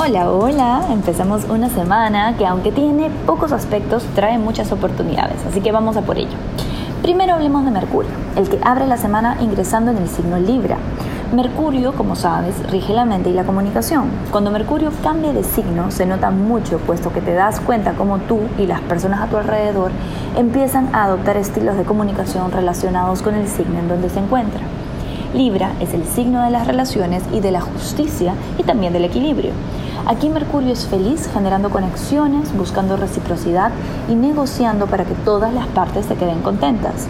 Hola, hola, empezamos una semana que aunque tiene pocos aspectos, trae muchas oportunidades, así que vamos a por ello. Primero hablemos de Mercurio, el que abre la semana ingresando en el signo Libra. Mercurio, como sabes, rige la mente y la comunicación. Cuando Mercurio cambia de signo, se nota mucho, puesto que te das cuenta cómo tú y las personas a tu alrededor empiezan a adoptar estilos de comunicación relacionados con el signo en donde se encuentra. Libra es el signo de las relaciones y de la justicia y también del equilibrio. Aquí Mercurio es feliz generando conexiones, buscando reciprocidad y negociando para que todas las partes se queden contentas.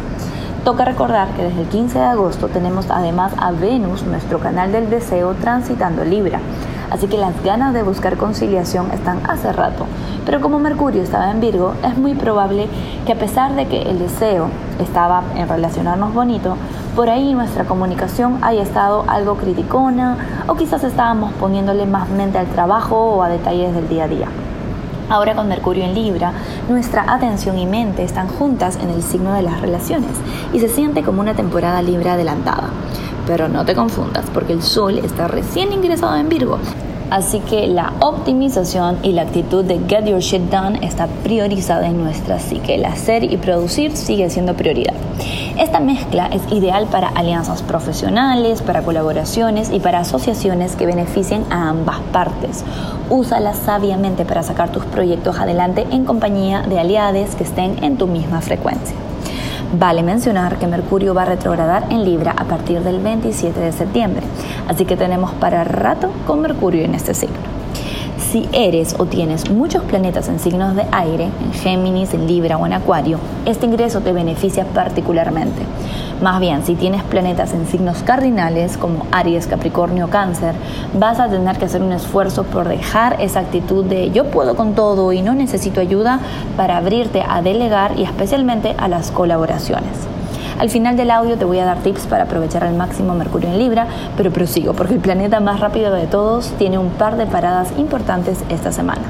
Toca recordar que desde el 15 de agosto tenemos además a Venus, nuestro canal del deseo, transitando Libra. Así que las ganas de buscar conciliación están hace rato. Pero como Mercurio estaba en Virgo, es muy probable que a pesar de que el deseo estaba en relacionarnos bonito, por ahí nuestra comunicación haya estado algo criticona o quizás estábamos poniéndole más mente al trabajo o a detalles del día a día. Ahora con Mercurio en Libra, nuestra atención y mente están juntas en el signo de las relaciones y se siente como una temporada Libra adelantada. Pero no te confundas porque el Sol está recién ingresado en Virgo Así que la optimización y la actitud de Get Your Shit Done está priorizada en nuestra psique. El hacer y producir sigue siendo prioridad. Esta mezcla es ideal para alianzas profesionales, para colaboraciones y para asociaciones que beneficien a ambas partes. Úsala sabiamente para sacar tus proyectos adelante en compañía de aliados que estén en tu misma frecuencia. Vale mencionar que Mercurio va a retrogradar en Libra a partir del 27 de septiembre, así que tenemos para rato con Mercurio en este signo. Si eres o tienes muchos planetas en signos de aire, en Géminis, en Libra o en Acuario, este ingreso te beneficia particularmente. Más bien, si tienes planetas en signos cardinales como Aries, Capricornio, Cáncer, vas a tener que hacer un esfuerzo por dejar esa actitud de yo puedo con todo y no necesito ayuda para abrirte a delegar y especialmente a las colaboraciones. Al final del audio te voy a dar tips para aprovechar al máximo Mercurio en Libra, pero prosigo porque el planeta más rápido de todos tiene un par de paradas importantes esta semana.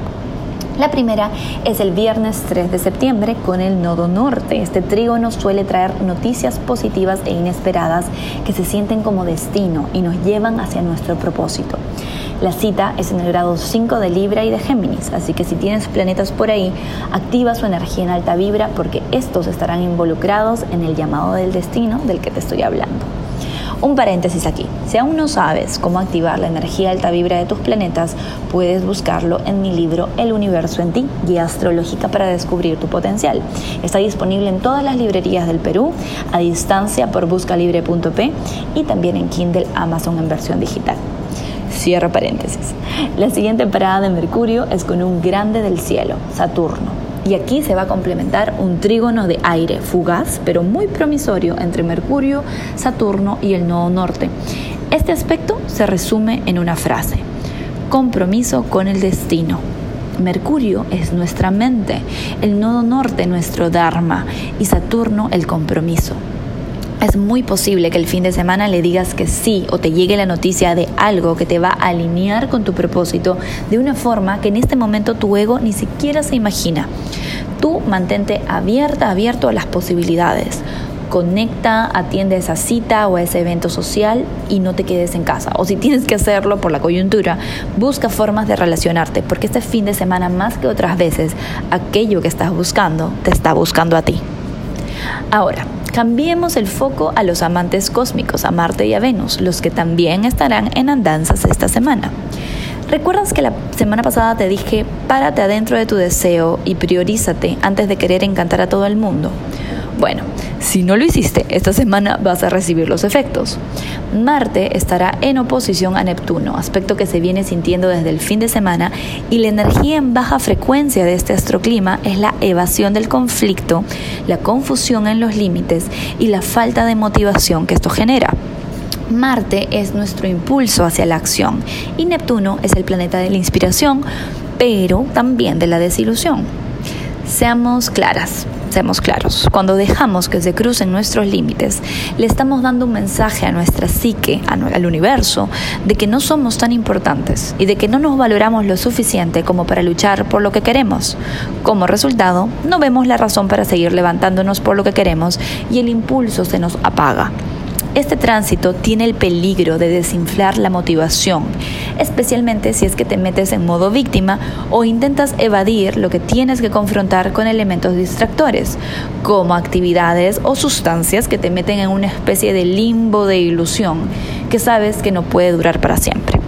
La primera es el viernes 3 de septiembre con el nodo norte. Este trígono suele traer noticias positivas e inesperadas que se sienten como destino y nos llevan hacia nuestro propósito. La cita es en el grado 5 de Libra y de Géminis, así que si tienes planetas por ahí, activa su energía en alta vibra porque estos estarán involucrados en el llamado del destino del que te estoy hablando. Un paréntesis aquí. Si aún no sabes cómo activar la energía alta vibra de tus planetas, puedes buscarlo en mi libro El universo en ti, guía astrológica para descubrir tu potencial. Está disponible en todas las librerías del Perú, a distancia por buscalibre.p y también en Kindle Amazon en versión digital. Cierro paréntesis. La siguiente parada de Mercurio es con un grande del cielo, Saturno y aquí se va a complementar un trígono de aire fugaz, pero muy promisorio entre Mercurio, Saturno y el nodo norte. Este aspecto se resume en una frase, compromiso con el destino. Mercurio es nuestra mente, el nodo norte nuestro Dharma y Saturno el compromiso es muy posible que el fin de semana le digas que sí o te llegue la noticia de algo que te va a alinear con tu propósito de una forma que en este momento tu ego ni siquiera se imagina. Tú mantente abierta, abierto a las posibilidades. Conecta, atiende esa cita o ese evento social y no te quedes en casa. O si tienes que hacerlo por la coyuntura, busca formas de relacionarte, porque este fin de semana más que otras veces, aquello que estás buscando te está buscando a ti. Ahora, Cambiemos el foco a los amantes cósmicos, a Marte y a Venus, los que también estarán en andanzas esta semana. ¿Recuerdas que la semana pasada te dije, párate adentro de tu deseo y priorízate antes de querer encantar a todo el mundo? Bueno, si no lo hiciste, esta semana vas a recibir los efectos. Marte estará en oposición a Neptuno, aspecto que se viene sintiendo desde el fin de semana, y la energía en baja frecuencia de este astroclima es la evasión del conflicto, la confusión en los límites y la falta de motivación que esto genera. Marte es nuestro impulso hacia la acción y Neptuno es el planeta de la inspiración, pero también de la desilusión. Seamos claras, seamos claros, cuando dejamos que se crucen nuestros límites, le estamos dando un mensaje a nuestra psique, al universo, de que no somos tan importantes y de que no nos valoramos lo suficiente como para luchar por lo que queremos. Como resultado, no vemos la razón para seguir levantándonos por lo que queremos y el impulso se nos apaga. Este tránsito tiene el peligro de desinflar la motivación, especialmente si es que te metes en modo víctima o intentas evadir lo que tienes que confrontar con elementos distractores, como actividades o sustancias que te meten en una especie de limbo de ilusión que sabes que no puede durar para siempre.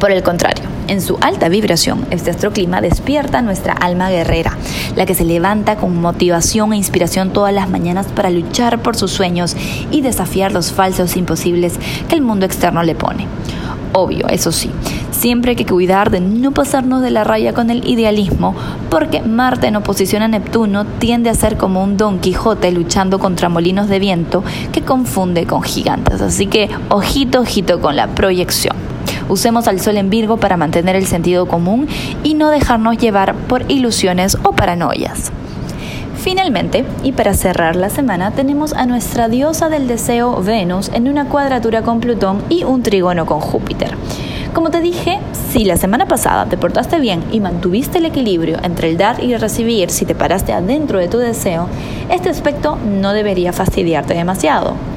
Por el contrario, en su alta vibración, este astroclima despierta nuestra alma guerrera, la que se levanta con motivación e inspiración todas las mañanas para luchar por sus sueños y desafiar los falsos imposibles que el mundo externo le pone. Obvio, eso sí, siempre hay que cuidar de no pasarnos de la raya con el idealismo, porque Marte en oposición a Neptuno tiende a ser como un Don Quijote luchando contra molinos de viento que confunde con gigantes. Así que ojito, ojito con la proyección. Usemos al Sol en Virgo para mantener el sentido común y no dejarnos llevar por ilusiones o paranoias. Finalmente, y para cerrar la semana, tenemos a nuestra diosa del deseo Venus en una cuadratura con Plutón y un trígono con Júpiter. Como te dije, si la semana pasada te portaste bien y mantuviste el equilibrio entre el dar y el recibir si te paraste adentro de tu deseo, este aspecto no debería fastidiarte demasiado.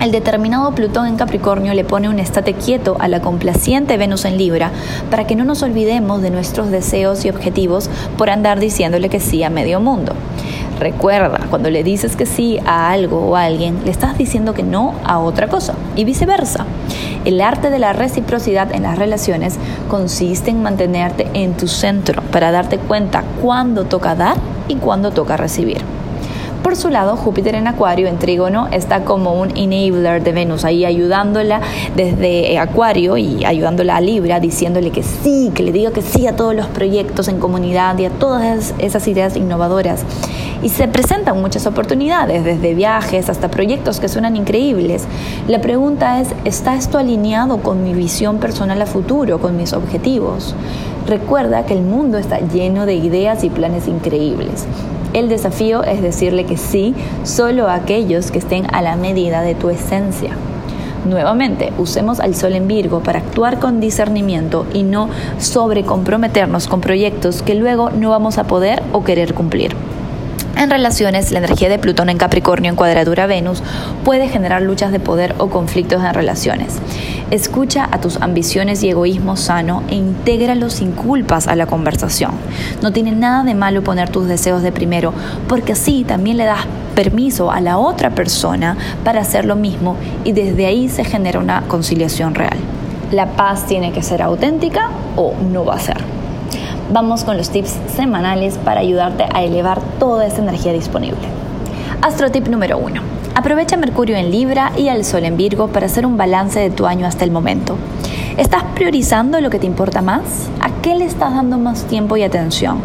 El determinado Plutón en Capricornio le pone un estate quieto a la complaciente Venus en Libra para que no nos olvidemos de nuestros deseos y objetivos por andar diciéndole que sí a medio mundo. Recuerda, cuando le dices que sí a algo o a alguien, le estás diciendo que no a otra cosa y viceversa. El arte de la reciprocidad en las relaciones consiste en mantenerte en tu centro para darte cuenta cuándo toca dar y cuándo toca recibir. Por su lado, Júpiter en Acuario, en Trígono, está como un enabler de Venus, ahí ayudándola desde eh, Acuario y ayudándola a Libra, diciéndole que sí, que le diga que sí a todos los proyectos en comunidad y a todas esas ideas innovadoras. Y se presentan muchas oportunidades, desde viajes hasta proyectos que suenan increíbles. La pregunta es, ¿está esto alineado con mi visión personal a futuro, con mis objetivos? Recuerda que el mundo está lleno de ideas y planes increíbles. El desafío es decirle que sí solo a aquellos que estén a la medida de tu esencia. Nuevamente, usemos al Sol en Virgo para actuar con discernimiento y no sobrecomprometernos con proyectos que luego no vamos a poder o querer cumplir. En relaciones, la energía de Plutón en Capricornio en cuadradura Venus puede generar luchas de poder o conflictos en relaciones. Escucha a tus ambiciones y egoísmo sano e intégralos sin culpas a la conversación. No tiene nada de malo poner tus deseos de primero, porque así también le das permiso a la otra persona para hacer lo mismo y desde ahí se genera una conciliación real. La paz tiene que ser auténtica o no va a ser vamos con los tips semanales para ayudarte a elevar toda esa energía disponible. Astro tip número 1. Aprovecha Mercurio en Libra y al Sol en Virgo para hacer un balance de tu año hasta el momento. ¿Estás priorizando lo que te importa más? ¿A qué le estás dando más tiempo y atención?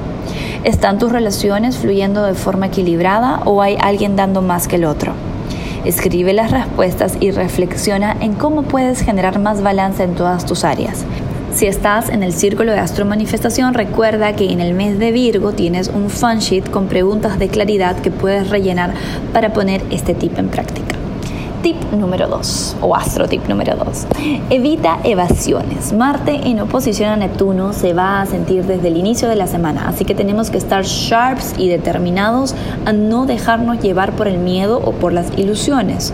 ¿Están tus relaciones fluyendo de forma equilibrada o hay alguien dando más que el otro? Escribe las respuestas y reflexiona en cómo puedes generar más balance en todas tus áreas. Si estás en el círculo de Astro Manifestación, recuerda que en el mes de Virgo tienes un fun sheet con preguntas de claridad que puedes rellenar para poner este tip en práctica. Tip número 2, o astro tip número 2. Evita evasiones. Marte en oposición a Neptuno se va a sentir desde el inicio de la semana, así que tenemos que estar sharps y determinados a no dejarnos llevar por el miedo o por las ilusiones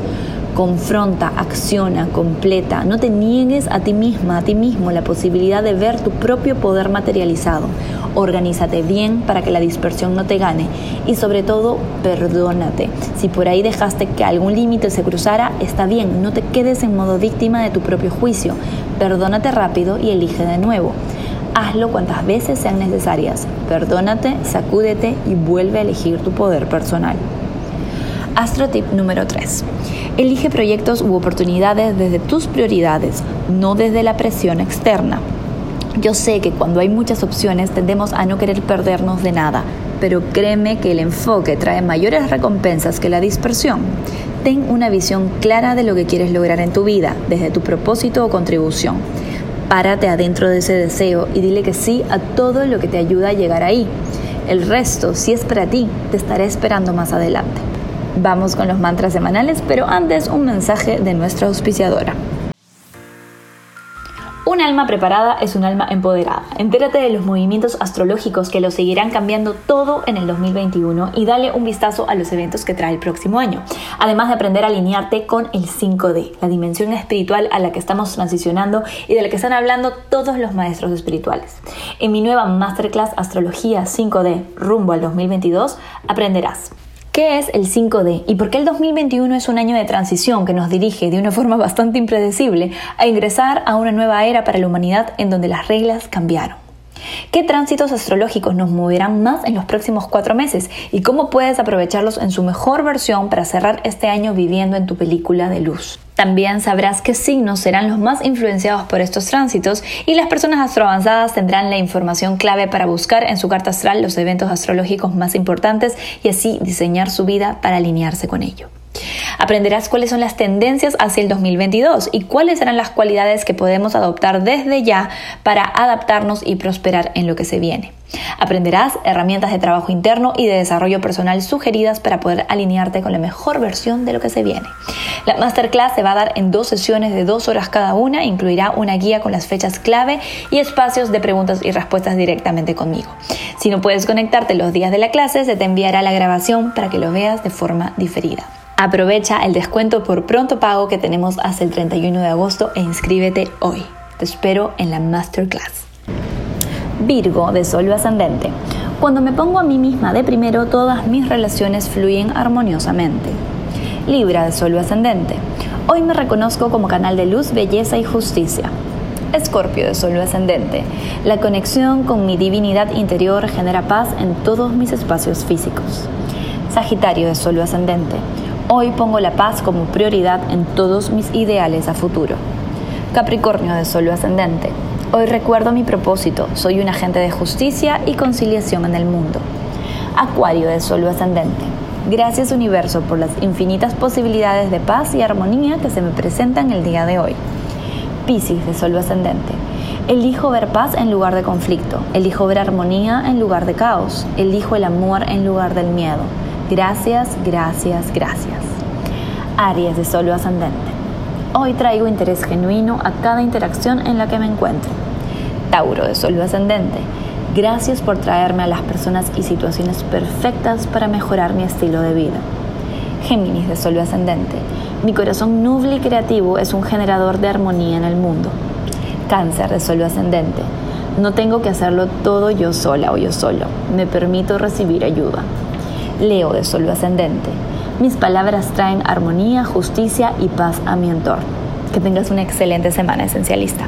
confronta, acciona, completa. No te niegues a ti misma, a ti mismo la posibilidad de ver tu propio poder materializado. Organízate bien para que la dispersión no te gane y sobre todo perdónate. Si por ahí dejaste que algún límite se cruzara, está bien, no te quedes en modo víctima de tu propio juicio. Perdónate rápido y elige de nuevo. Hazlo cuantas veces sean necesarias. Perdónate, sacúdete y vuelve a elegir tu poder personal. Astrotip número 3. Elige proyectos u oportunidades desde tus prioridades, no desde la presión externa. Yo sé que cuando hay muchas opciones tendemos a no querer perdernos de nada, pero créeme que el enfoque trae mayores recompensas que la dispersión. Ten una visión clara de lo que quieres lograr en tu vida, desde tu propósito o contribución. Párate adentro de ese deseo y dile que sí a todo lo que te ayuda a llegar ahí. El resto, si es para ti, te estaré esperando más adelante. Vamos con los mantras semanales, pero antes un mensaje de nuestra auspiciadora. Un alma preparada es un alma empoderada. Entérate de los movimientos astrológicos que lo seguirán cambiando todo en el 2021 y dale un vistazo a los eventos que trae el próximo año. Además de aprender a alinearte con el 5D, la dimensión espiritual a la que estamos transicionando y de la que están hablando todos los maestros espirituales. En mi nueva Masterclass Astrología 5D rumbo al 2022 aprenderás ¿Qué es el 5D y por qué el 2021 es un año de transición que nos dirige de una forma bastante impredecible a ingresar a una nueva era para la humanidad en donde las reglas cambiaron? ¿Qué tránsitos astrológicos nos moverán más en los próximos cuatro meses y cómo puedes aprovecharlos en su mejor versión para cerrar este año viviendo en tu película de luz? También sabrás qué signos serán los más influenciados por estos tránsitos y las personas astroavanzadas tendrán la información clave para buscar en su carta astral los eventos astrológicos más importantes y así diseñar su vida para alinearse con ello. Aprenderás cuáles son las tendencias hacia el 2022 y cuáles serán las cualidades que podemos adoptar desde ya para adaptarnos y prosperar en lo que se viene. Aprenderás herramientas de trabajo interno y de desarrollo personal sugeridas para poder alinearte con la mejor versión de lo que se viene. La masterclass se va a dar en dos sesiones de dos horas cada una, incluirá una guía con las fechas clave y espacios de preguntas y respuestas directamente conmigo. Si no puedes conectarte los días de la clase, se te enviará la grabación para que lo veas de forma diferida. Aprovecha el descuento por pronto pago que tenemos hasta el 31 de agosto e inscríbete hoy. Te espero en la masterclass. Virgo de Sol ascendente. Cuando me pongo a mí misma de primero, todas mis relaciones fluyen armoniosamente. Libra de Sol ascendente. Hoy me reconozco como canal de luz, belleza y justicia. Escorpio de Sol ascendente. La conexión con mi divinidad interior genera paz en todos mis espacios físicos. Sagitario de Sol ascendente. Hoy pongo la paz como prioridad en todos mis ideales a futuro. Capricornio de Sol ascendente. Hoy recuerdo mi propósito, soy un agente de justicia y conciliación en el mundo. Acuario de Sol ascendente. Gracias universo por las infinitas posibilidades de paz y armonía que se me presentan el día de hoy. Piscis de Sol ascendente. Elijo ver paz en lugar de conflicto, elijo ver armonía en lugar de caos, elijo el amor en lugar del miedo. Gracias, gracias, gracias. Aries de Sol ascendente. Hoy traigo interés genuino a cada interacción en la que me encuentre. Tauro de Sol ascendente. Gracias por traerme a las personas y situaciones perfectas para mejorar mi estilo de vida. Géminis de Sol ascendente. Mi corazón noble y creativo es un generador de armonía en el mundo. Cáncer de Sol ascendente. No tengo que hacerlo todo yo sola o yo solo. Me permito recibir ayuda. Leo de Sol ascendente. Mis palabras traen armonía, justicia y paz a mi entorno. Que tengas una excelente semana esencialista.